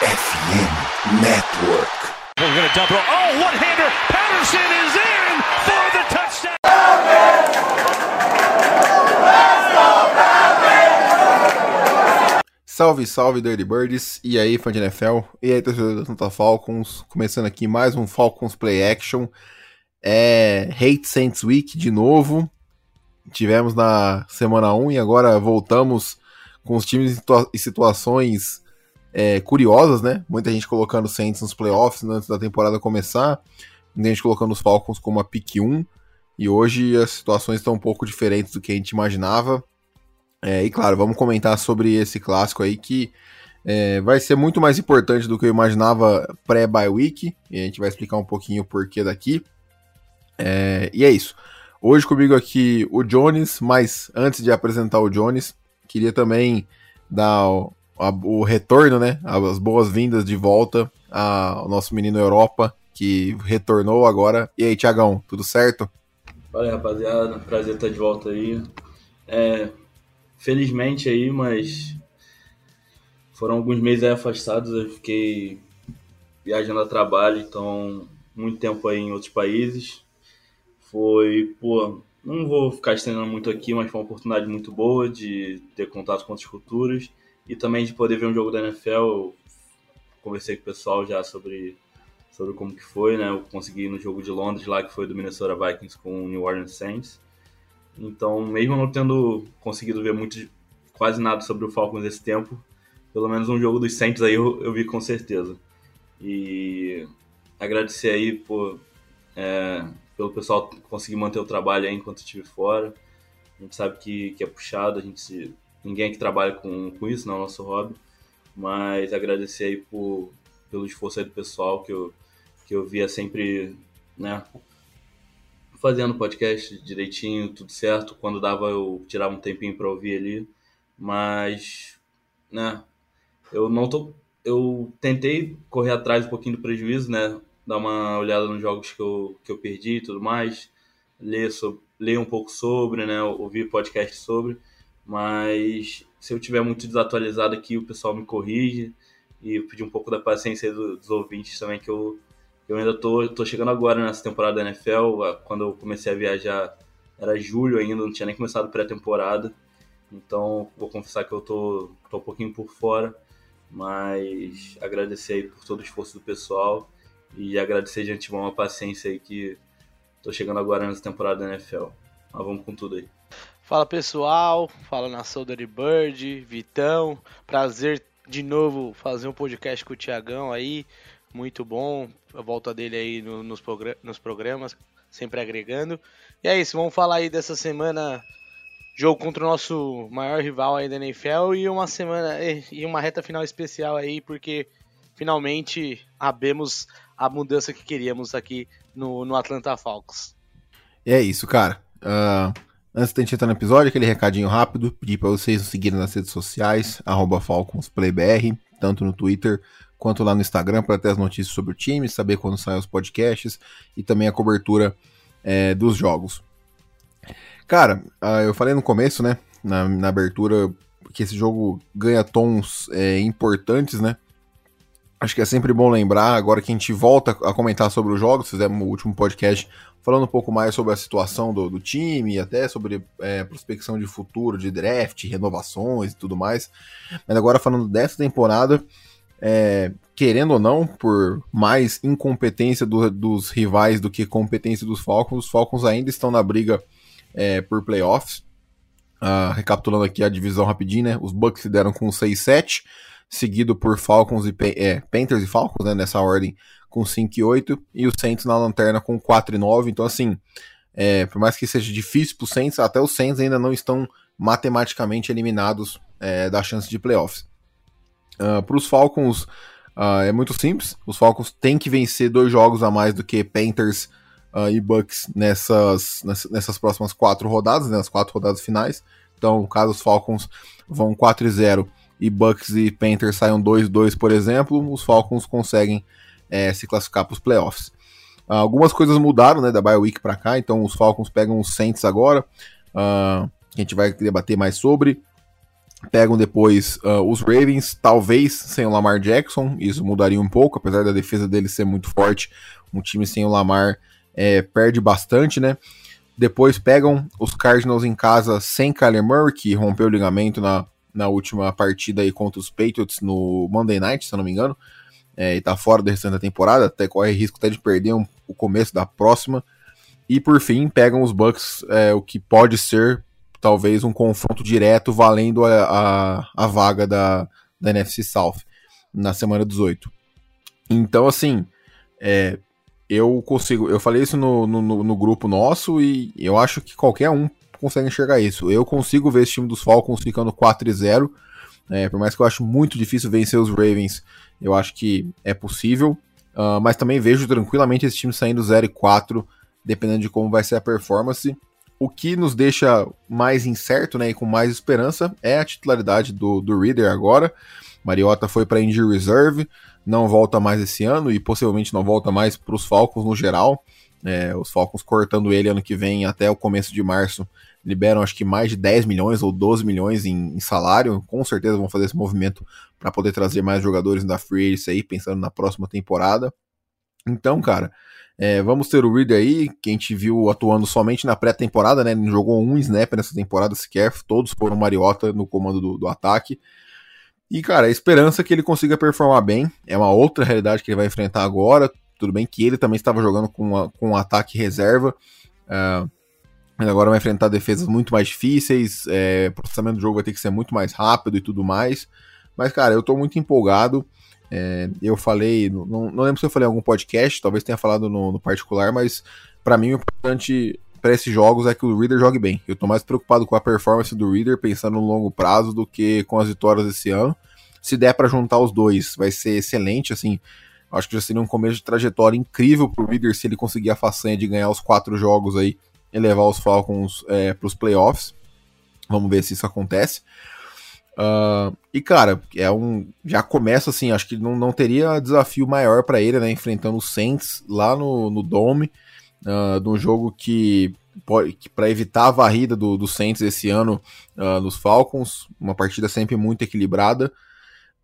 FM Network. We're going to double. Oh, one-hander. Patterson is in for the touchdown. Salve, salve, Dirty Birds. E aí, fã de NFL? E aí, torcedor da Santa Falcons? Começando aqui mais um Falcons Play Action. É Hate Saints Week de novo. Tivemos na semana 1 e agora voltamos com os times em situações é, curiosas, né? Muita gente colocando Saints nos playoffs antes da temporada começar, muita gente colocando os Falcons como a pick 1, e hoje as situações estão um pouco diferentes do que a gente imaginava. É, e claro, vamos comentar sobre esse clássico aí que é, vai ser muito mais importante do que eu imaginava pré-bye week, e a gente vai explicar um pouquinho o porquê daqui. É, e é isso. Hoje comigo aqui o Jones, mas antes de apresentar o Jones, queria também dar o, a, o retorno, né? As boas-vindas de volta ao nosso menino Europa, que retornou agora. E aí, Tiagão, tudo certo? Valeu, rapaziada. Prazer estar de volta aí. É, felizmente aí, mas foram alguns meses afastados. Eu fiquei viajando a trabalho, então muito tempo aí em outros países. Foi, pô, não vou ficar estendendo muito aqui, mas foi uma oportunidade muito boa de ter contato com outras culturas e também de poder ver um jogo da NFL. Eu conversei com o pessoal já sobre, sobre como que foi, né? Eu consegui no jogo de Londres lá, que foi do Minnesota Vikings com o New Orleans Saints. Então, mesmo não tendo conseguido ver muito, quase nada sobre o Falcons esse tempo, pelo menos um jogo dos Saints aí eu, eu vi com certeza. E agradecer aí por, é, pelo pessoal conseguir manter o trabalho aí enquanto estive fora. A gente sabe que, que é puxado, a gente se, ninguém que trabalha com, com isso, não é o nosso hobby. Mas agradecer aí por, pelo esforço aí do pessoal, que eu, que eu via sempre, né, fazendo podcast direitinho, tudo certo. Quando dava, eu tirava um tempinho para ouvir ali. Mas, né, eu não tô. Eu tentei correr atrás um pouquinho do prejuízo, né? Dar uma olhada nos jogos que eu, que eu perdi e tudo mais. Ler, sobre, ler um pouco sobre, né? Ouvir podcast sobre mas se eu tiver muito desatualizado aqui, o pessoal me corrige e pedir um pouco da paciência dos ouvintes também, que eu, eu ainda tô, tô chegando agora nessa temporada da NFL. Quando eu comecei a viajar era julho ainda, não tinha nem começado pré-temporada. Então, vou confessar que eu tô, tô um pouquinho por fora, mas agradecer aí por todo o esforço do pessoal e agradecer de antemão a paciência aí que tô chegando agora nessa temporada da NFL. Mas vamos com tudo aí. Fala pessoal, fala nação Dirty Bird, Vitão, prazer de novo fazer um podcast com o Tiagão aí, muito bom, a volta dele aí no, nos, nos programas, sempre agregando. E é isso, vamos falar aí dessa semana, jogo contra o nosso maior rival aí da NFL e uma semana e uma reta final especial aí, porque finalmente abemos a mudança que queríamos aqui no, no Atlanta Falcons. É isso, cara. Uh Antes de a gente entrar no episódio, aquele recadinho rápido, pedir para vocês nos seguirem nas redes sociais, FalconsPlayBR, tanto no Twitter quanto lá no Instagram, para ter as notícias sobre o time, saber quando saem os podcasts e também a cobertura é, dos jogos. Cara, uh, eu falei no começo, né, na, na, abertura, que esse jogo ganha tons é, importantes, né? Acho que é sempre bom lembrar, agora que a gente volta a comentar sobre os jogos, fizemos o último podcast falando um pouco mais sobre a situação do, do time, até sobre é, prospecção de futuro, de draft, renovações e tudo mais. Mas agora falando dessa temporada, é, querendo ou não, por mais incompetência do, dos rivais do que competência dos Falcons, os Falcons ainda estão na briga é, por playoffs. Uh, recapitulando aqui a divisão rapidinho, né? Os Bucks se deram com 6-7, seguido por Falcons e é, Panthers e Falcons, né? Nessa ordem, com 5 e 8, e o Saints na lanterna com 4 e 9. Então, assim, é, por mais que seja difícil para o Saints, até os Saints ainda não estão matematicamente eliminados é, da chance de playoffs. Uh, ah, para os Falcons uh, é muito simples. Os Falcons têm que vencer dois jogos a mais do que Panthers uh, e Bucks nessas, nessas próximas quatro rodadas, né, nas quatro rodadas finais. Então, caso os Falcons vão 4 e 0 e Bucks e Panthers saiam 2-2, por exemplo, os Falcons conseguem é, se classificar para os playoffs. Uh, algumas coisas mudaram né, da bye week para cá, então os Falcons pegam os Saints agora, uh, que a gente vai debater mais sobre. Pegam depois uh, os Ravens, talvez sem o Lamar Jackson, isso mudaria um pouco, apesar da defesa dele ser muito forte. Um time sem o Lamar é, perde bastante, né? Depois pegam os Cardinals em casa sem Kyler Murray, que rompeu o ligamento na, na última partida aí contra os Patriots no Monday Night, se eu não me engano. É, e tá fora do restante da temporada, até corre risco até de perder um, o começo da próxima. E por fim, pegam os Bucks, é, o que pode ser talvez um confronto direto valendo a, a, a vaga da, da NFC South na semana 18. Então, assim, é, eu consigo. Eu falei isso no, no, no, grupo nosso e eu acho que qualquer um consegue enxergar isso. Eu consigo ver esse time dos Falcons ficando 4 e 0. É, por mais que eu acho muito difícil vencer os Ravens, eu acho que é possível. Uh, mas também vejo tranquilamente esse time saindo 0 e 4, dependendo de como vai ser a performance. O que nos deixa mais incerto né, e com mais esperança é a titularidade do, do Reader agora. Mariota foi para Injury Reserve, não volta mais esse ano e possivelmente não volta mais para os Falcons no geral. É, os Falcons cortando ele ano que vem até o começo de março liberam acho que mais de 10 milhões ou 12 milhões em, em salário. Com certeza vão fazer esse movimento para poder trazer mais jogadores da Free Agency aí, pensando na próxima temporada. Então, cara, é, vamos ter o Reader aí, que a gente viu atuando somente na pré-temporada, né? Não jogou um snap nessa temporada sequer, todos foram Mariota no comando do, do ataque. E, cara, a esperança é que ele consiga performar bem é uma outra realidade que ele vai enfrentar agora. Tudo bem que ele também estava jogando com, uma, com um ataque reserva. Uh, agora vai enfrentar defesas muito mais difíceis. É, o processamento do jogo vai ter que ser muito mais rápido e tudo mais. Mas, cara, eu tô muito empolgado. É, eu falei, não, não, lembro se eu falei em algum podcast, talvez tenha falado no, no particular, mas para mim o importante para esses jogos é que o Reader jogue bem. Eu tô mais preocupado com a performance do Reader pensando no longo prazo do que com as vitórias desse ano. Se der para juntar os dois, vai ser excelente, assim. Acho que já seria um começo de trajetória incrível pro Reader se ele conseguir a façanha de ganhar os quatro jogos aí e levar os Falcons é, pros playoffs. Vamos ver se isso acontece. Uh, e cara, é um. Já começa assim, acho que não, não teria desafio maior para ele, né? Enfrentando o Saints lá no, no Dome, uh, de um jogo que, que para evitar a varrida do, do Saints esse ano uh, nos Falcons, uma partida sempre muito equilibrada.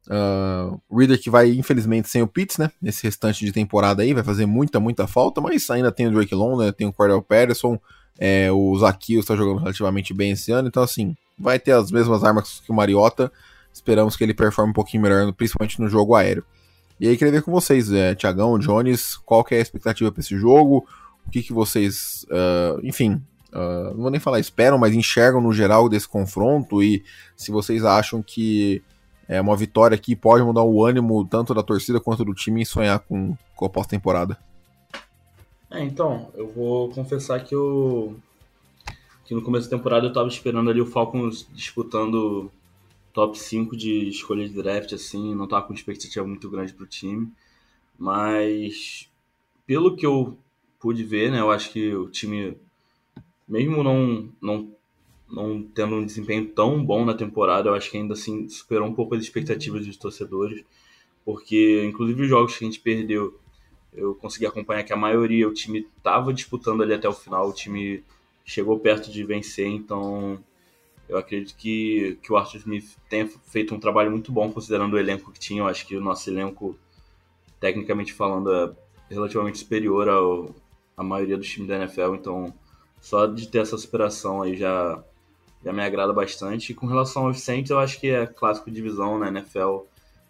Uh, Reader que vai, infelizmente, sem o Pitts, né? Nesse restante de temporada aí, vai fazer muita, muita falta, mas ainda tem o Drake Long, né? Tem o Cordell Patterson, é, o Zakios está jogando relativamente bem esse ano, então assim, vai ter as mesmas armas que o Mariota. Esperamos que ele performe um pouquinho melhor, principalmente no jogo aéreo. E aí, queria ver com vocês, é, Tiagão, Jones, qual que é a expectativa para esse jogo? O que, que vocês, uh, enfim, uh, não vou nem falar esperam, mas enxergam no geral desse confronto e se vocês acham que é uma vitória aqui pode mudar o ânimo tanto da torcida quanto do time em sonhar com, com a pós-temporada. É, então, eu vou confessar que eu que no começo da temporada eu tava esperando ali o Falcons disputando top 5 de escolha de draft, assim, não tava com expectativa muito grande pro time. Mas pelo que eu pude ver, né, eu acho que o time, mesmo não, não, não tendo um desempenho tão bom na temporada, eu acho que ainda assim superou um pouco as expectativas dos torcedores. Porque, inclusive, os jogos que a gente perdeu, eu consegui acompanhar que a maioria, o time tava disputando ali até o final, o time chegou perto de vencer, então eu acredito que, que o Arthur Smith tenha feito um trabalho muito bom considerando o elenco que tinha. Eu acho que o nosso elenco, tecnicamente falando, é relativamente superior ao, à maioria dos times da NFL, então só de ter essa superação aí já, já me agrada bastante. E com relação aos Saints, eu acho que é clássico de divisão na NFL.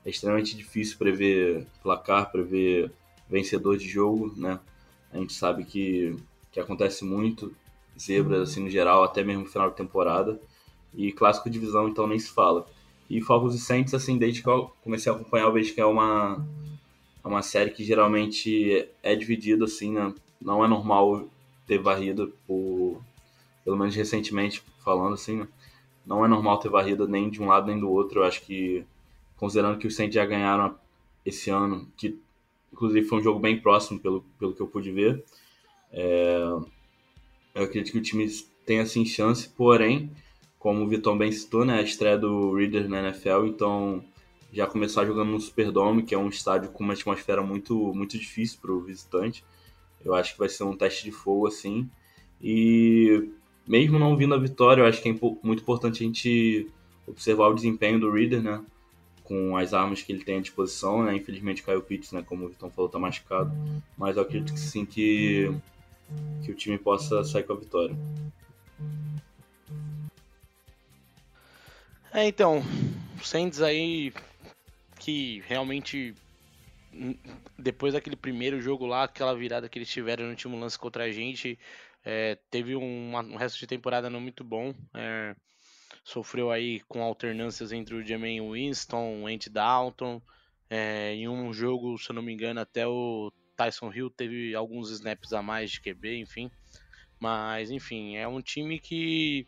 É extremamente difícil prever placar, prever vencedor de jogo, né? A gente sabe que, que acontece muito zebras, assim, no geral, até mesmo no final da temporada. E clássico divisão, então nem se fala. E Falcons e Saints, assim, desde que eu comecei a acompanhar, eu vejo que é uma, é uma série que geralmente é dividida, assim, né? Não é normal ter varrida por... Pelo menos recentemente, falando assim, né? Não é normal ter varrida nem de um lado nem do outro. Eu acho que, considerando que os Saints já ganharam esse ano, que inclusive foi um jogo bem próximo, pelo, pelo que eu pude ver, é, eu acredito que o time tem assim chance, porém, como o Vitão bem citou, né, a estreia do Reader na NFL, então já começar jogando no Superdome, que é um estádio com uma atmosfera muito muito difícil para o visitante. Eu acho que vai ser um teste de fogo assim. E mesmo não vindo a vitória, eu acho que é muito importante a gente observar o desempenho do Reader, né? Com as armas que ele tem à disposição, né? Infelizmente caiu o Pitts, né? Como o Vitão falou, tá machucado. Mas eu acredito que sim que, que o time possa sair com a vitória. É, então, Saints aí que realmente depois daquele primeiro jogo lá, aquela virada que eles tiveram no último lance contra a gente, é, teve um, resto de temporada não muito bom. É, sofreu aí com alternâncias entre o Jermaine Winston, o Andy Dalton. É, em um jogo, se eu não me engano, até o Tyson Hill teve alguns snaps a mais de QB, enfim. Mas, enfim, é um time que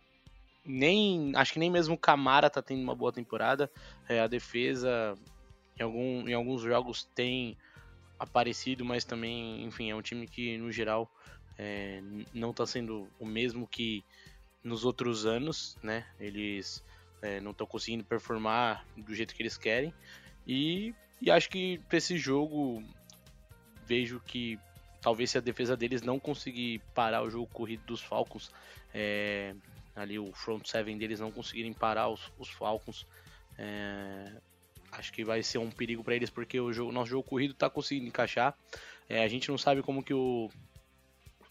nem. Acho que nem mesmo o Camara tá tendo uma boa temporada. É, a defesa, em, algum, em alguns jogos, tem aparecido, mas também, enfim, é um time que, no geral, é, não tá sendo o mesmo que nos outros anos, né? Eles é, não estão conseguindo performar do jeito que eles querem. E, e acho que para esse jogo vejo que talvez se a defesa deles não conseguir parar o jogo corrido dos Falcons, é, ali o front seven deles não conseguirem parar os, os Falcons, é, acho que vai ser um perigo para eles porque o jogo, nosso jogo corrido está conseguindo encaixar. É, a gente não sabe como que o,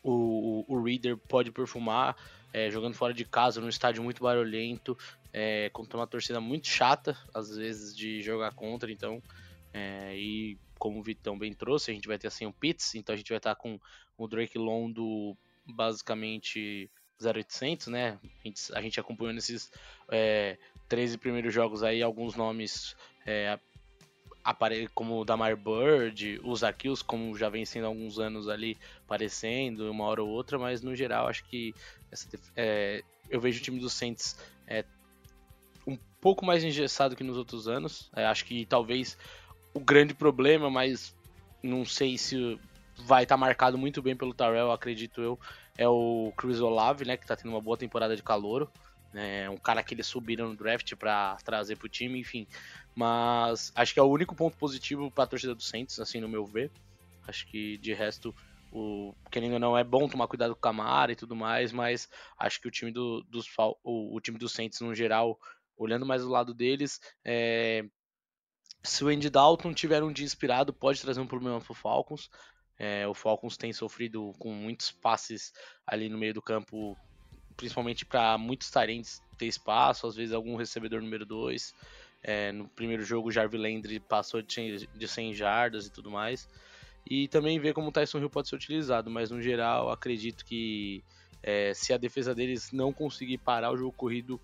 o, o Reader pode perfumar é, jogando fora de casa, num estádio muito barulhento, é, contra uma torcida muito chata, às vezes, de jogar contra, então. É, e como o Vitão bem trouxe, a gente vai ter assim o Pitts, então a gente vai estar com o Drake Londo basicamente 0800, né? A gente, a gente acompanhou nesses é, 13 primeiros jogos aí alguns nomes é, como o Damar Bird, os Zakills, como já vem sendo há alguns anos ali aparecendo, uma hora ou outra, mas no geral acho que essa, é, eu vejo o time do Saints é, um pouco mais engessado que nos outros anos. É, acho que talvez o grande problema, mas não sei se vai estar tá marcado muito bem pelo Tarell, acredito eu, é o Chris Olave, né, que está tendo uma boa temporada de calouro. É um cara que eles subiram no draft para trazer para o time, enfim. Mas acho que é o único ponto positivo para a torcida do Saints, assim, no meu ver. Acho que de resto, o querendo ou não, é bom tomar cuidado com o Camara e tudo mais, mas acho que o time do, dos o, o time do Saints no geral, olhando mais do lado deles, é, se o Andy Dalton tiver um dia inspirado, pode trazer um problema para o Falcons. É, o Falcons tem sofrido com muitos passes ali no meio do campo principalmente para muitos tarentes ter espaço, às vezes algum recebedor número 2. É, no primeiro jogo, o Jarvis Landry passou de 100 jardas e tudo mais. E também ver como o Tyson Hill pode ser utilizado, mas no geral, acredito que é, se a defesa deles não conseguir parar o jogo corrido,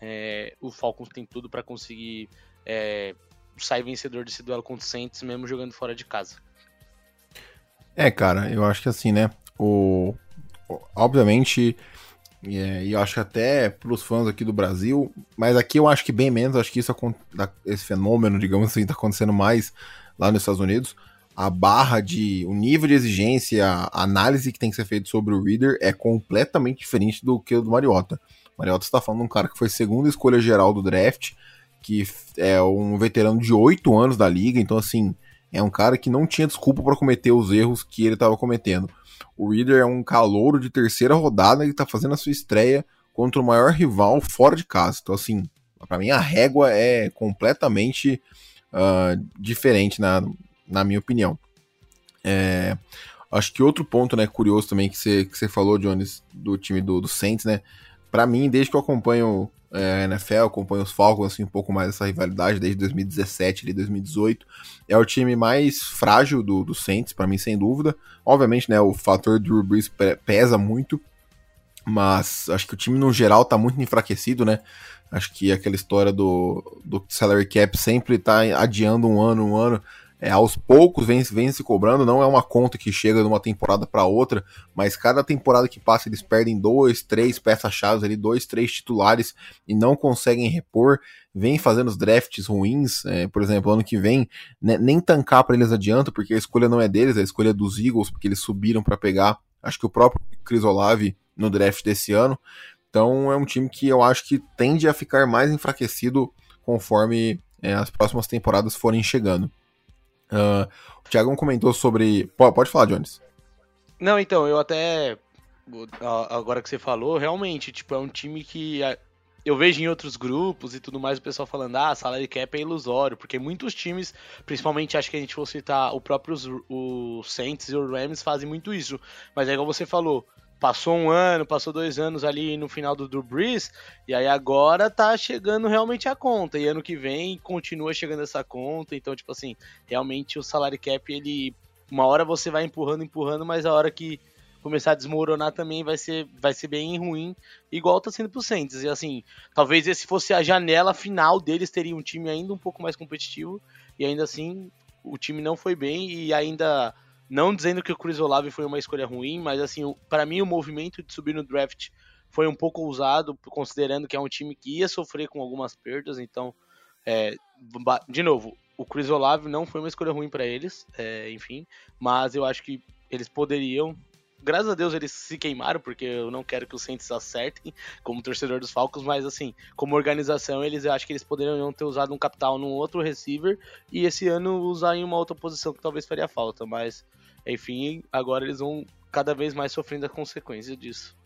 é, o Falcons tem tudo para conseguir é, sair vencedor desse duelo contra o Saints, mesmo jogando fora de casa. É, cara, eu acho que assim, né? O, obviamente, é, e eu acho que até pros fãs aqui do Brasil, mas aqui eu acho que bem menos, acho que isso esse fenômeno, digamos assim, tá acontecendo mais lá nos Estados Unidos. A barra de. o nível de exigência, a análise que tem que ser feita sobre o Reader é completamente diferente do que o do Mariota. O Mariota está falando de um cara que foi segunda escolha geral do draft, que é um veterano de 8 anos da liga, então assim, é um cara que não tinha desculpa para cometer os erros que ele estava cometendo. O Reader é um calouro de terceira rodada e está fazendo a sua estreia contra o maior rival fora de casa. Então, assim, para mim a régua é completamente uh, diferente, na, na minha opinião. É, acho que outro ponto né, curioso também que você que falou, Jones, do time do, do Saints, né? Para mim, desde que eu acompanho é, NFL, acompanho os Falcons assim, um pouco mais essa rivalidade desde 2017 e 2018. É o time mais frágil do, do Saints, para mim, sem dúvida. Obviamente, né, o fator Drew Brees pesa muito, mas acho que o time no geral tá muito enfraquecido, né? Acho que aquela história do, do salary cap sempre tá adiando um ano, um ano é, aos poucos vem, vem se cobrando, não é uma conta que chega de uma temporada para outra, mas cada temporada que passa eles perdem dois, três peças-chave ali, dois, três titulares e não conseguem repor, vem fazendo os drafts ruins, é, por exemplo, ano que vem, né, nem tancar para eles adianta, porque a escolha não é deles, a escolha é dos Eagles, porque eles subiram para pegar, acho que o próprio Chris Olave no draft desse ano, então é um time que eu acho que tende a ficar mais enfraquecido conforme é, as próximas temporadas forem chegando. Uh, o Thiagão comentou sobre. Pode, pode falar, Jones. Não, então, eu até. Agora que você falou, realmente, tipo, é um time que eu vejo em outros grupos e tudo mais o pessoal falando, ah, salary cap é ilusório, porque muitos times, principalmente acho que a gente for citar o próprio o Saints e o Rams fazem muito isso. Mas é igual você falou, passou um ano, passou dois anos ali no final do Drew Brees, e aí agora tá chegando realmente a conta, e ano que vem continua chegando essa conta, então, tipo assim, realmente o salary cap, ele, uma hora você vai empurrando, empurrando, mas a hora que começar a desmoronar também vai ser, vai ser bem ruim, igual tá sendo pro Saints. E assim, talvez esse fosse a janela final deles, teria um time ainda um pouco mais competitivo, e ainda assim o time não foi bem, e ainda, não dizendo que o Chris Olave foi uma escolha ruim, mas assim, para mim o movimento de subir no draft foi um pouco ousado, considerando que é um time que ia sofrer com algumas perdas, então, é, de novo, o Chris Olave não foi uma escolha ruim para eles, é, enfim, mas eu acho que eles poderiam graças a Deus eles se queimaram, porque eu não quero que os Saints acertem como torcedor dos Falcons, mas assim, como organização, eles eu acho que eles poderiam ter usado um capital num outro receiver e esse ano usar em uma outra posição que talvez faria falta, mas enfim, agora eles vão cada vez mais sofrendo a consequência disso.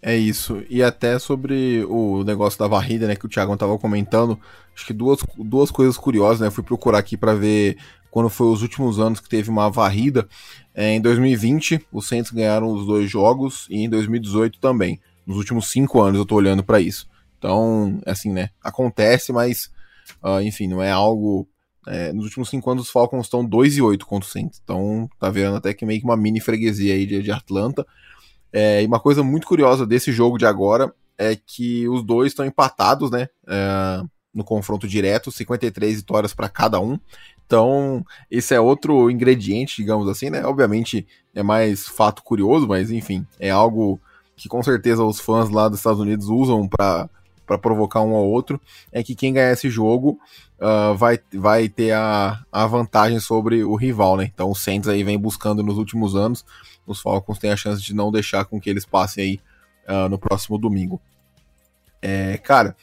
É isso. E até sobre o negócio da varrida, né, que o Thiago estava comentando, acho que duas, duas coisas curiosas, né? fui procurar aqui para ver quando foi os últimos anos que teve uma varrida. É, em 2020, os Saints ganharam os dois jogos e em 2018 também. Nos últimos cinco anos eu tô olhando para isso. Então, assim, né? Acontece, mas, uh, enfim, não é algo. É, nos últimos cinco anos os Falcons estão 2 e 8 contra o Saints. Então, tá vendo até que meio que uma mini freguesia aí de, de Atlanta. É, e uma coisa muito curiosa desse jogo de agora é que os dois estão empatados, né? É, no confronto direto, 53 vitórias para cada um. Então, esse é outro ingrediente, digamos assim, né? Obviamente é mais fato curioso, mas enfim, é algo que com certeza os fãs lá dos Estados Unidos usam para para provocar um ao outro, é que quem ganhar esse jogo uh, vai, vai ter a, a vantagem sobre o rival, né? Então o Saints aí vem buscando nos últimos anos, os Falcons têm a chance de não deixar com que eles passem aí uh, no próximo domingo. É, cara,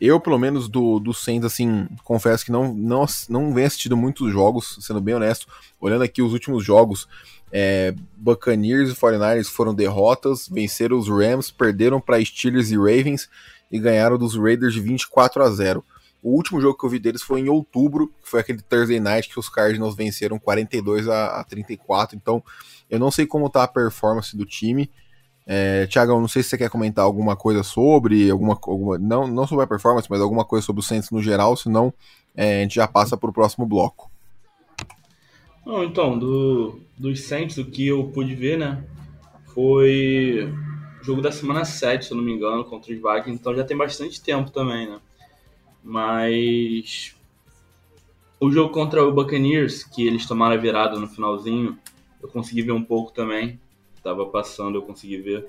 eu, pelo menos, do, do Saints, assim, confesso que não, não, não venho assistindo muitos jogos, sendo bem honesto. Olhando aqui os últimos jogos, é, Buccaneers e 49ers foram derrotas, venceram os Rams, perderam para Steelers e Ravens e ganharam dos Raiders de 24 a 0. O último jogo que eu vi deles foi em outubro, que foi aquele Thursday Night que os Cardinals venceram 42 a, a 34. Então, eu não sei como tá a performance do time. É, Tiagão, não sei se você quer comentar alguma coisa sobre, alguma, alguma não, não sobre a performance, mas alguma coisa sobre o Saints no geral, senão é, a gente já passa para o próximo bloco. Então, do, dos Saints, o que eu pude ver, né, foi jogo da semana 7, se eu não me engano, contra os Vikings, então já tem bastante tempo também, né, mas o jogo contra o Buccaneers, que eles tomaram a virada no finalzinho, eu consegui ver um pouco também, tava passando, eu consegui ver.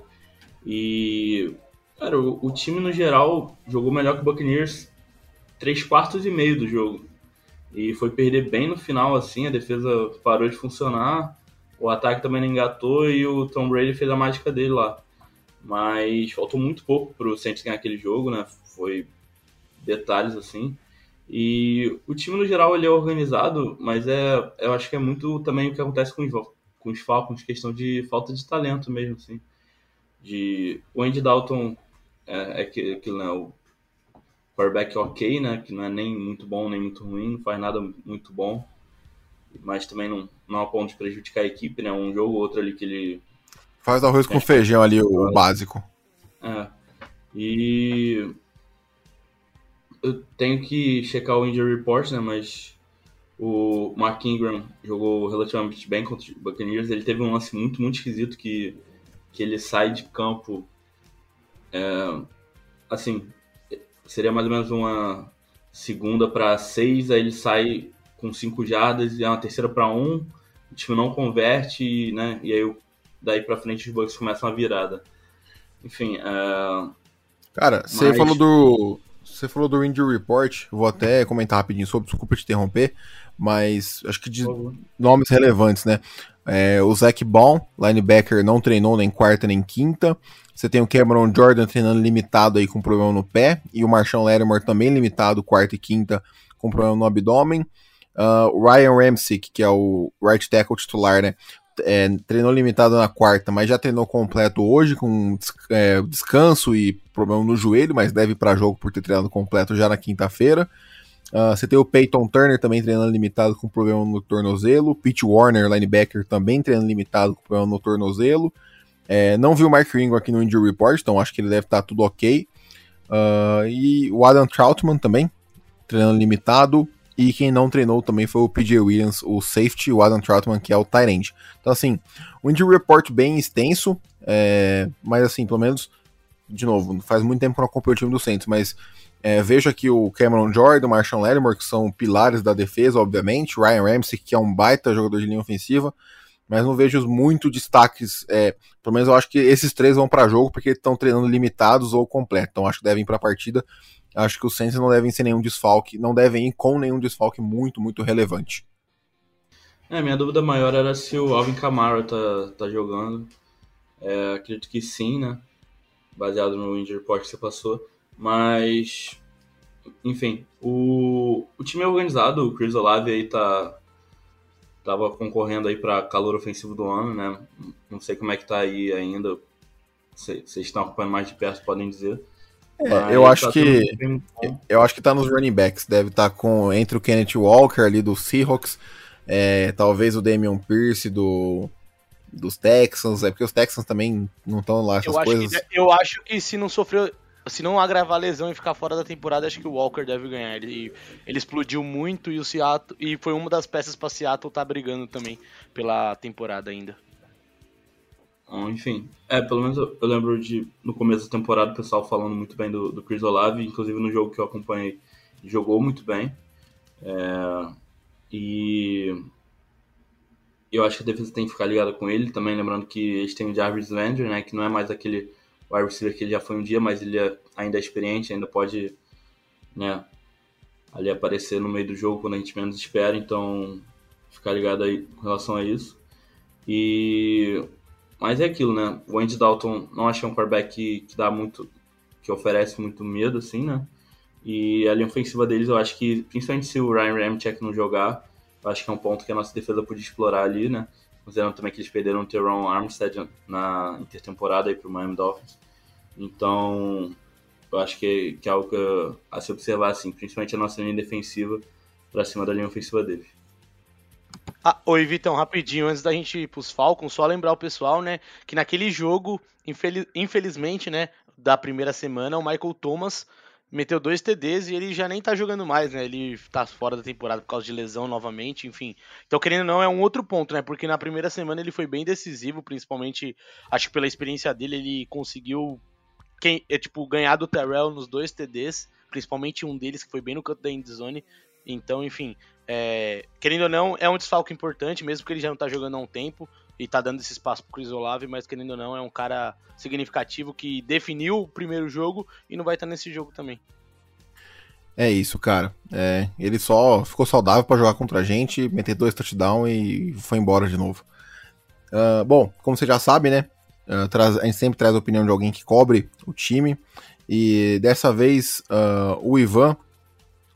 E, cara, o, o, time no geral jogou melhor que o Buccaneers três quartos e meio do jogo. E foi perder bem no final, assim, a defesa parou de funcionar, o ataque também não engatou e o Tom Brady fez a mágica dele lá. Mas faltou muito pouco pro Saints ganhar aquele jogo, né? Foi detalhes assim. E o time no geral ele é organizado, mas é, eu acho que é muito também o que acontece com os com os Falcons, questão de falta de talento mesmo, assim. De, o Andy Dalton é, é aquilo, né, o quarterback ok, né, que não é nem muito bom nem muito ruim, não faz nada muito bom, mas também não, não a ponto de prejudicar a equipe, né, um jogo ou outro ali que ele... Faz arroz com feijão ali, o, básico. É, e eu tenho que checar o injury report, né, mas o Mark Ingram jogou relativamente bem contra os Buccaneers. Ele teve um lance muito, muito esquisito que, que ele sai de campo. É, assim, seria mais ou menos uma segunda para seis, aí ele sai com cinco jardas e é uma terceira para um. O time não converte, né? E aí daí para frente os Bucks começam a virada. Enfim, é... Cara, você Mas... falou do você falou do injury report, vou até comentar rapidinho sobre, desculpa te interromper, mas acho que de nomes relevantes, né? É, o Zac Baum, linebacker, não treinou nem quarta nem quinta. Você tem o Cameron Jordan treinando limitado aí com problema no pé. E o Marshall Lattimore também limitado quarta e quinta com problema no abdômen. Uh, o Ryan Ramsey, que é o right tackle titular, né? É, treinou limitado na quarta, mas já treinou completo hoje, com é, descanso e problema no joelho, mas deve para jogo por ter treinado completo já na quinta-feira. Uh, você tem o Peyton Turner também treinando limitado com problema no tornozelo. Pete Warner, linebacker, também treinando limitado com problema no tornozelo. É, não vi o Mark Ringo aqui no Injury Report, então acho que ele deve estar tá tudo ok. Uh, e o Adam Troutman também, treinando limitado. E quem não treinou também foi o PJ Williams, o safety, o Adam Troutman, que é o tight. Então, assim, o injury report bem extenso, é, mas assim, pelo menos, de novo, faz muito tempo que eu não acompanho o time do Saints, mas é, vejo aqui o Cameron Jordan, o Marshall Lattimore, que são pilares da defesa, obviamente, Ryan Ramsey, que é um baita jogador de linha ofensiva, mas não vejo muito destaques. É, pelo menos eu acho que esses três vão para jogo porque estão treinando limitados ou completo. Então acho que devem para a partida acho que os Saints não devem ser nenhum desfalque, não devem ir com nenhum desfalque muito, muito relevante. É, minha dúvida maior era se o Alvin Kamara tá, tá jogando. É, acredito que sim, né? Baseado no injury report que você passou. Mas, enfim, o, o time é organizado, o Chris Olave aí tá tava concorrendo aí para calor ofensivo do ano, né? Não sei como é que tá aí ainda. Vocês estão acompanhando mais de perto, podem dizer. É, eu acho tá que eu acho que tá nos running backs, deve estar tá com entre o Kenneth Walker ali do Seahawks, é, talvez o Damian Pierce do dos Texans, é porque os Texans também não estão lá essas eu coisas. Acho que, eu acho que se não sofreu, se não agravar a lesão e ficar fora da temporada, acho que o Walker deve ganhar. Ele, ele explodiu muito e o Seattle e foi uma das peças para Seattle tá brigando também pela temporada ainda. Enfim, é, pelo menos eu, lembro de no começo da temporada o pessoal falando muito bem do, do Chris Olave, inclusive no jogo que eu acompanhei, jogou muito bem. É, e eu acho que a defesa tem que ficar ligada com ele, também lembrando que eles têm o Jarvis Landry, né, que não é mais aquele wide receiver que ele já foi um dia, mas ele é, ainda é experiente, ainda pode, né, ali aparecer no meio do jogo quando a gente menos espera, então ficar ligado aí com relação a isso. E mas é aquilo, né? O Andy Dalton não é um quarterback que, que dá muito, que oferece muito medo, assim, né? E a linha ofensiva deles, eu acho que, principalmente se o Ryan Ramchick não jogar, eu acho que é um ponto que a nossa defesa podia explorar ali, né? Considerando também que eles perderam o Teron Armstead na intertemporada aí pro Miami Dolphins. Então, eu acho que, que é algo a se observar, assim, principalmente a nossa linha defensiva para cima da linha ofensiva deles. Ah, oi, Vitão, rapidinho, antes da gente ir pros Falcons, só lembrar o pessoal, né, que naquele jogo, infeliz, infelizmente, né, da primeira semana, o Michael Thomas meteu dois TDs e ele já nem tá jogando mais, né? Ele tá fora da temporada por causa de lesão novamente, enfim. Então, querendo ou não, é um outro ponto, né? Porque na primeira semana ele foi bem decisivo, principalmente, acho que pela experiência dele, ele conseguiu quem, é, tipo, ganhar do Terrell nos dois TDs, principalmente um deles que foi bem no canto da endzone. Então, enfim, é, querendo ou não, é um desfalque importante, mesmo que ele já não tá jogando há um tempo e tá dando esse espaço pro Chris Olave, mas querendo ou não, é um cara significativo que definiu o primeiro jogo e não vai estar tá nesse jogo também. É isso, cara. É, ele só ficou saudável para jogar contra a gente, meter dois touchdowns e foi embora de novo. Uh, bom, como você já sabe, né? Uh, traz, a gente sempre traz a opinião de alguém que cobre o time. E dessa vez, uh, o Ivan,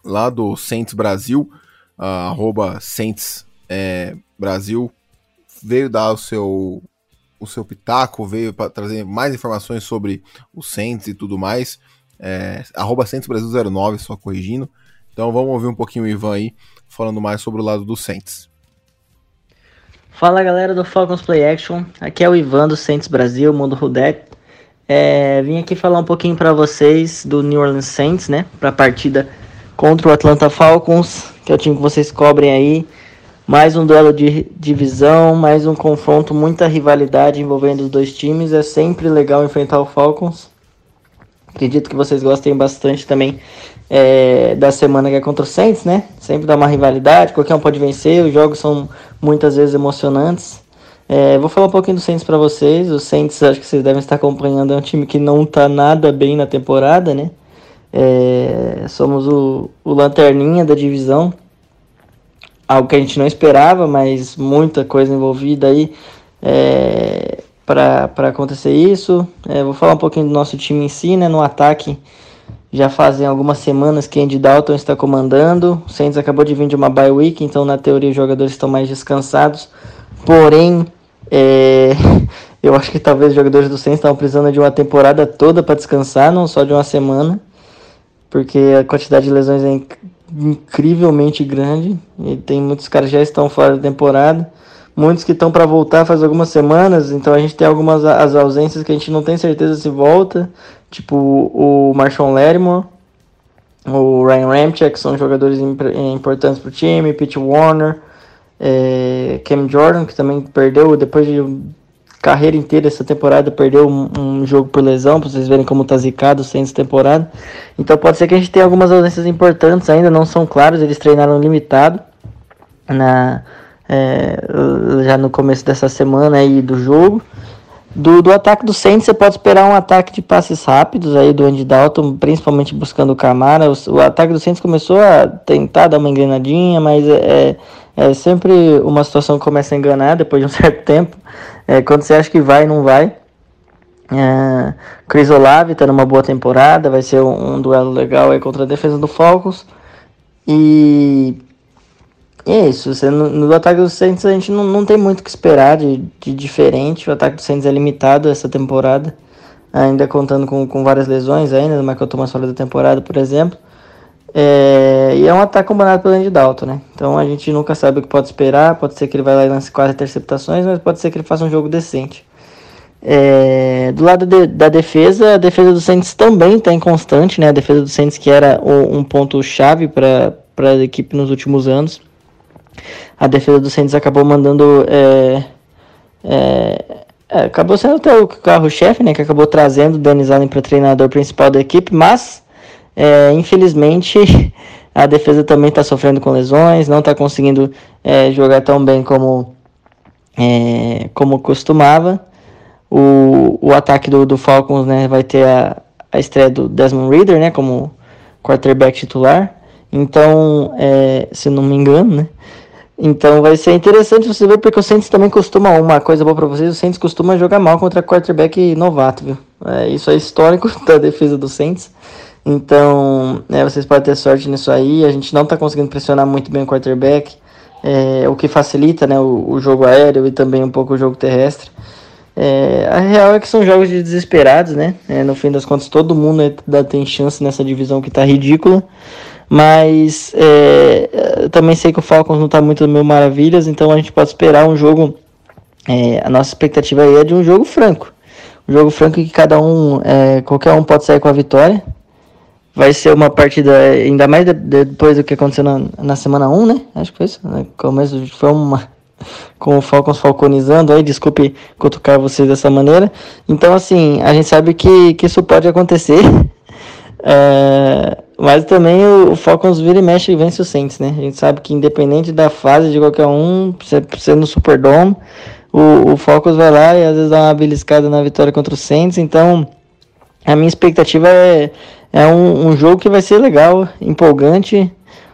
lá do Saints Brasil, uh, arroba Saints é, Brasil, veio dar o seu, o seu pitaco, veio para trazer mais informações sobre o Saints e tudo mais. É, arroba Saints Brasil 09, só corrigindo. Então vamos ouvir um pouquinho o Ivan aí, falando mais sobre o lado do Saints. Fala galera do Falcons Play Action, aqui é o Ivan do Saints Brasil, Mundo Rudek. É, vim aqui falar um pouquinho para vocês do New Orleans Saints, né, para a partida contra o Atlanta Falcons, que é o time que vocês cobrem aí. Mais um duelo de divisão, mais um confronto, muita rivalidade envolvendo os dois times. É sempre legal enfrentar o Falcons. Acredito que vocês gostem bastante também é, da semana que é contra o Saints, né? Sempre dá uma rivalidade, qualquer um pode vencer. Os jogos são muitas vezes emocionantes. É, vou falar um pouquinho do Saints para vocês. O Saints, acho que vocês devem estar acompanhando, é um time que não tá nada bem na temporada, né? É, somos o, o lanterninha da divisão. Algo que a gente não esperava, mas muita coisa envolvida aí é, para acontecer isso. É, vou falar um pouquinho do nosso time em si, né? No ataque, já fazem algumas semanas que Andy Dalton está comandando. O Saints acabou de vir de uma bye week, então na teoria os jogadores estão mais descansados. Porém, É, eu acho que talvez os jogadores do Saints estavam precisando de uma temporada toda para descansar, não só de uma semana, porque a quantidade de lesões é inc incrivelmente grande. E tem muitos caras que já estão fora da temporada, muitos que estão para voltar faz algumas semanas, então a gente tem algumas as ausências que a gente não tem certeza se volta, tipo o Marshall Lattimore, o Ryan Ramchick, que são jogadores importantes para o time, Pete Warner, é, Cam Jordan, que também perdeu depois de carreira inteira essa temporada, perdeu um, um jogo por lesão, para vocês verem como tá zicado sem essa temporada. Então pode ser que a gente tenha algumas ausências importantes ainda, não são claros, eles treinaram limitado na, é, já no começo dessa semana aí do jogo. Do, do ataque do Saints, você pode esperar um ataque de passes rápidos aí do Andy Dalton, principalmente buscando o Camara. O, o ataque do Saints começou a tentar dar uma engrenadinha, mas é, é, é sempre uma situação que começa a enganar depois de um certo tempo. É, quando você acha que vai, não vai. É, Chris Olave tá numa boa temporada, vai ser um, um duelo legal aí contra a defesa do Falcons. E e é isso, você, no, no, ataque dos Saints a gente não, não tem muito o que esperar de, de diferente. O ataque dos Saints é limitado essa temporada, ainda contando com, com várias lesões ainda, do Michael Thomas fora da temporada, por exemplo. É, e é um ataque combinado pelo Andy Dalton, né? Então a gente nunca sabe o que pode esperar. Pode ser que ele vai lá e lance quatro interceptações, mas pode ser que ele faça um jogo decente. É, do lado de, da defesa, a defesa do Saints também está inconstante, né? A defesa do Saints que era um, um ponto chave para a equipe nos últimos anos a defesa do Saints acabou mandando. É, é, é, acabou sendo até o carro-chefe, né? Que acabou trazendo o Dennis Allen para treinador principal da equipe, mas é, infelizmente a defesa também está sofrendo com lesões, não está conseguindo é, jogar tão bem como, é, como costumava. O, o ataque do, do Falcons né, vai ter a, a estreia do Desmond Reader né, como quarterback titular. Então, é, se não me engano, né? Então vai ser interessante você ver, porque o Saints também costuma, uma coisa boa para vocês, o Saints costuma jogar mal contra quarterback novato, viu? É, isso é histórico da defesa do Saints. Então, é, vocês podem ter sorte nisso aí. A gente não tá conseguindo pressionar muito bem o quarterback, é, o que facilita né, o, o, jogo aéreo e também um pouco o jogo terrestre. É, a real é que são jogos de desesperados, né? É, no fim das contas, todo mundo tem chance nessa divisão que tá ridícula. Mas é, também sei que o Falcons não está muito mil maravilhas, então a gente pode esperar um jogo. É, a nossa expectativa aí é de um jogo franco. Um jogo franco que cada um, é, qualquer um pode sair com a vitória. Vai ser uma partida, ainda mais de, de, depois do que aconteceu na, na semana 1, né? Acho que foi isso. Né? Começo foi uma. Com o Falcons falconizando aí, desculpe cutucar vocês dessa maneira. Então, assim, a gente sabe que, que isso pode acontecer. É, mas também o, o Falcons vira e mexe e vence o Saints, né? A gente sabe que independente da fase de qualquer um, sendo no Superdome, o, o Falcons vai lá e às vezes dá uma beliscada na vitória contra o Saints. Então, a minha expectativa é, é um, um jogo que vai ser legal, empolgante.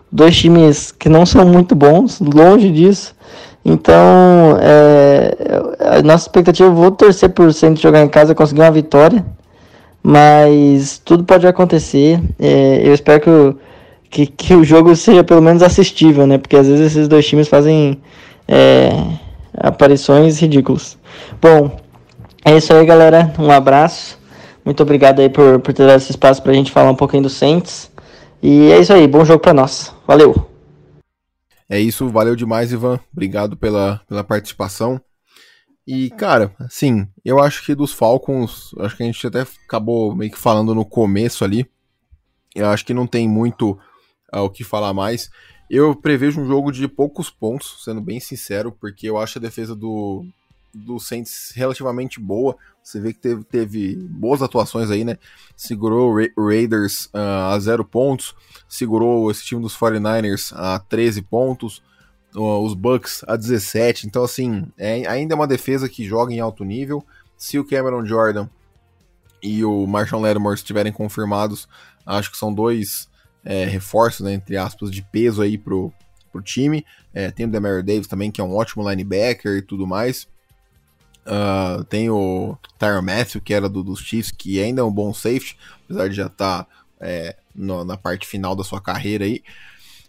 Dois times que não são muito bons, longe disso. Então, é, a nossa expectativa, eu vou torcer por Saints jogar em casa, conseguir uma vitória. Mas tudo pode acontecer. É, eu espero que o, que, que, o jogo seja pelo menos assistível, né? Porque às vezes esses dois times fazem é, aparições ridículas. Bom, é isso aí, galera. Um abraço. Muito obrigado aí por, por ter dado esse espaço pra gente falar um pouquinho do Saints. E é isso aí, bom jogo pra nós. Valeu! É isso, valeu demais, Ivan. Obrigado pela, pela participação. E, cara, assim, eu acho que dos Falcons, acho que a gente até acabou meio que falando no começo ali. Eu acho que não tem muito uh, o que falar mais. Eu prevejo um jogo de poucos pontos, sendo bem sincero, porque eu acho a defesa do, do Saints relativamente boa. Você vê que teve, teve boas atuações aí, né? Segurou o Raiders uh, a zero pontos, segurou esse time dos 49ers a 13 pontos, os Bucks a 17. Então, assim, é, ainda é uma defesa que joga em alto nível. Se o Cameron Jordan e o Marshall Lattimore estiverem confirmados, acho que são dois é, reforços, né, entre aspas, de peso aí pro, pro time. É, tem o Demario Davis também, que é um ótimo linebacker e tudo mais. Uh, tem o Tyron Matthew, que era do, dos Chiefs, que ainda é um bom safety, apesar de já estar tá, é, na parte final da sua carreira aí.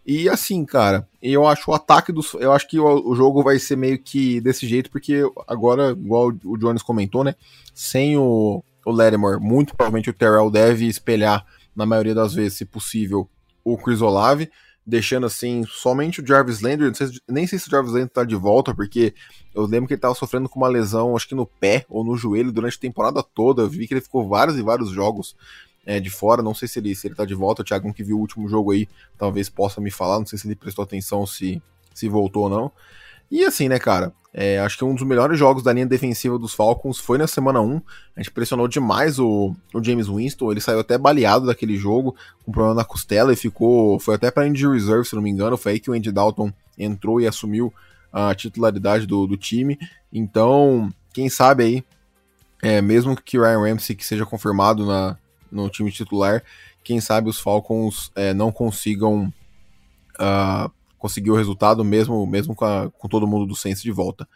E assim, cara, eu acho o ataque dos. Eu acho que o, o, jogo vai ser meio que desse jeito, porque agora, igual o Jones comentou, né? Sem o, o Lattimore, muito provavelmente o Terrell deve espelhar, na maioria das vezes, se possível, o Chris Olave, deixando assim somente o Jarvis Landry. Sei, nem sei se o Jarvis Landry tá de volta, porque eu lembro que ele tava sofrendo com uma lesão, acho que no pé ou no joelho durante a temporada toda. Eu vi que ele ficou vários e vários jogos é, de fora. Não sei se ele, se ele tá de volta. O Thiago que viu o último jogo aí, talvez possa me falar. Não sei se ele prestou atenção se, se voltou ou não. E assim, né, cara? É, acho que um dos melhores jogos da linha defensiva dos Falcons foi na semana 1. A gente pressionou demais o, o James Winston. Ele saiu até baleado daquele jogo, com problema na costela e ficou. Foi até para injury reserve, se não me engano. Foi aí que o Andy Dalton entrou e assumiu a titularidade do, do time. Então, quem sabe aí, é, mesmo que Ryan Ramsey que seja confirmado na, no time titular, quem sabe os Falcons é, não consigam uh, conseguir o resultado mesmo, mesmo com, a, com todo mundo do Saints de volta.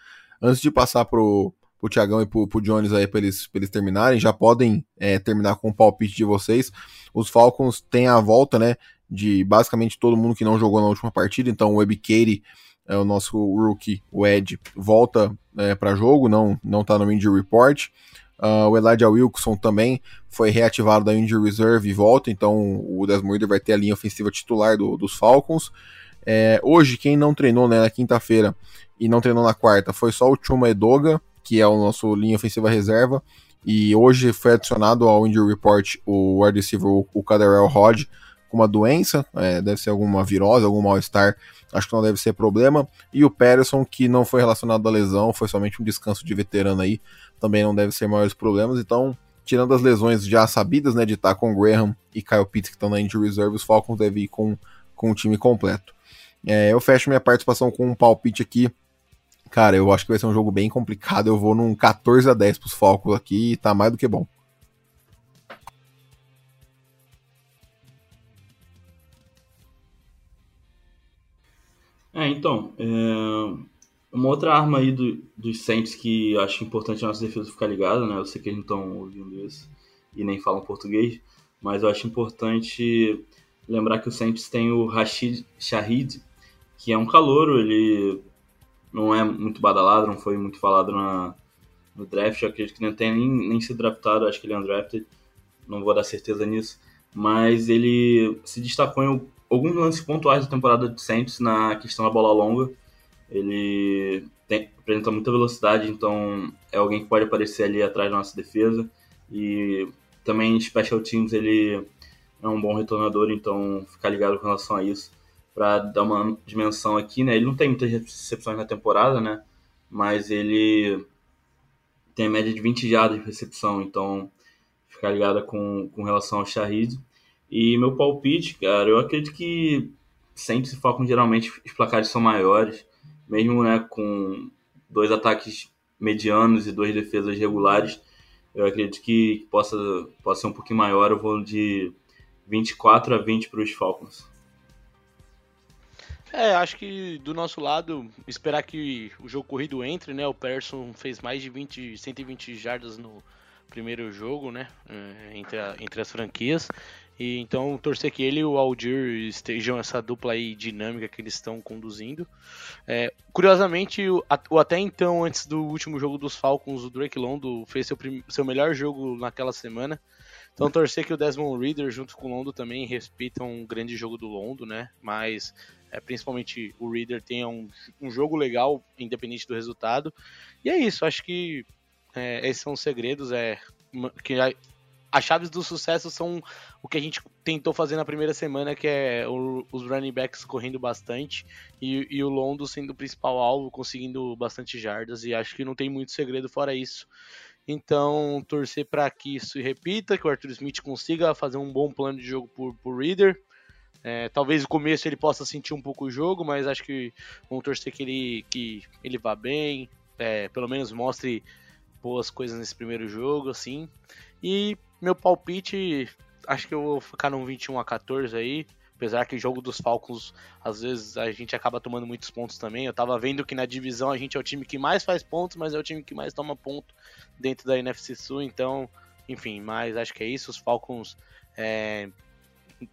Antes de passar pro, pro Tiagão e pro, pro Jones aí para eles, eles terminarem, já podem é, terminar com o palpite de vocês. Os Falcons têm a volta, né, de basicamente todo mundo que não jogou na última partida, então o Web Katie, é, o nosso rookie, o Ed, volta é, para jogo, não, não tá no injury report. Uh, o Elijah Wilson também foi reativado da Injury Reserve e volta, então o Desmond vai ter a linha ofensiva titular do, dos Falcons. É, hoje, quem não treinou né, na quinta-feira e não treinou na quarta foi só o Chuma Edoga, que é o nosso linha ofensiva reserva, e hoje foi adicionado ao Injury Report o wide receiver, o, Caderell Rod, com uma doença, é, deve ser alguma virose, algum mal-estar, acho que não deve ser problema, e o Patterson, que não foi relacionado à lesão, foi somente um descanso de veterano aí, também não deve ser maiores problemas. Então, tirando as lesões já sabidas, né, de estar com Graham e Kyle Pitts que estão na injury reserve, os Falcons devem ir com, com o time completo. É, eu fecho minha participação com um palpite aqui. Cara, eu acho que vai ser um jogo bem complicado. Eu vou num 14 a 10 pros Falcons aqui e tá mais do que bom. É, então, é... Uma outra arma aí do, dos Saints que acho importante a nossa defesa ficar ligada, né? Eu sei que eles não estão ouvindo isso e nem falam português, mas eu acho importante lembrar que o Saints tem o Rashid Shahid, que é um calouro, ele não é muito badalado, não foi muito falado na, no draft, eu acredito que não tem nem, nem sido draftado, acho que ele é undrafted, não vou dar certeza nisso, mas ele se destacou em alguns lances pontuais da temporada de Saints na questão da bola longa, ele tem, apresenta muita velocidade, então é alguém que pode aparecer ali atrás da nossa defesa. E também Special Teams ele é um bom retornador, então ficar ligado com relação a isso para dar uma dimensão aqui, né? Ele não tem muitas recepções na temporada, né? Mas ele tem a média de 20 jardas de recepção, então ficar ligado com, com relação ao Shahid. E meu palpite, cara, eu acredito que sempre se focam geralmente os placares são maiores mesmo né, com dois ataques medianos e duas defesas regulares, eu acredito que possa, possa ser um pouquinho maior. Eu vou de 24 a 20 para os Falcons. É, acho que do nosso lado, esperar que o jogo corrido entre, né? O Persson fez mais de 20, 120 jardas no primeiro jogo, né? É, entre, a, entre as franquias. E então torcer que ele e o Aldir estejam essa dupla aí dinâmica que eles estão conduzindo. É, curiosamente, o, o, até então, antes do último jogo dos Falcons, o Drake Londo fez seu, seu melhor jogo naquela semana. Então torcer que o Desmond Reader junto com o Londo também respeitam um grande jogo do Londo, né? Mas é, principalmente o Reader tenha um, um jogo legal, independente do resultado. E é isso, acho que é, esses são os segredos. É, que as chaves do sucesso são o que a gente tentou fazer na primeira semana, que é o, os running backs correndo bastante e, e, o Londo sendo o principal alvo, conseguindo bastante jardas. E acho que não tem muito segredo fora isso. Então, torcer para que isso repita, que o Arthur Smith consiga fazer um bom plano de jogo por, por Reader. É, talvez no começo ele possa sentir um pouco o jogo, mas acho que vamos torcer que ele, que ele vá bem, é, pelo menos mostre boas coisas nesse primeiro jogo, assim. E meu palpite, acho que eu vou ficar num 21 a 14 aí. Apesar que o jogo dos Falcons, às vezes a gente acaba tomando muitos pontos também. Eu tava vendo que na divisão a gente é o time que mais faz pontos, mas é o time que mais toma ponto dentro da NFC Sul. Então, enfim, mas acho que é isso. Os Falcons é,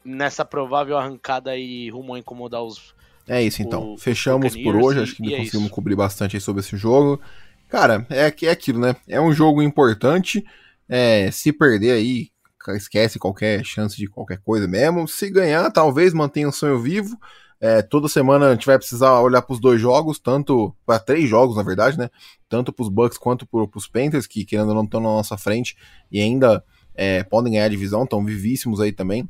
nessa provável arrancada aí rumo a incomodar os. É isso então. o Fechamos por hoje. Acho que é conseguimos isso. cobrir bastante aí sobre esse jogo. Cara, é, é aquilo, né? É um jogo importante. É, se perder aí, esquece qualquer chance de qualquer coisa mesmo. Se ganhar, talvez mantenha o sonho vivo. É, toda semana a gente vai precisar olhar para os dois jogos, tanto para três jogos, na verdade, né? Tanto para os Bucks quanto para os Panthers, que querendo ou não estão na nossa frente e ainda é, podem ganhar a divisão, estão vivíssimos aí também.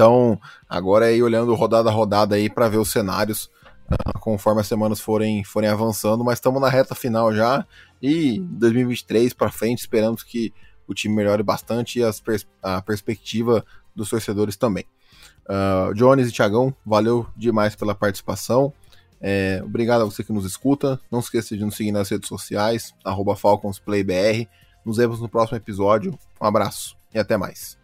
Então, agora é ir olhando rodada a rodada aí para ver os cenários ah, conforme as semanas forem, forem avançando, mas estamos na reta final já e 2023 para frente esperamos que o time melhore bastante e as pers- a perspectiva dos torcedores também. Uh, Jones e Thiagão, valeu demais pela participação. É, obrigado a você que nos escuta. Não esqueça de nos seguir nas redes sociais, FalconsPlayBR. Nos vemos no próximo episódio. Um abraço e até mais.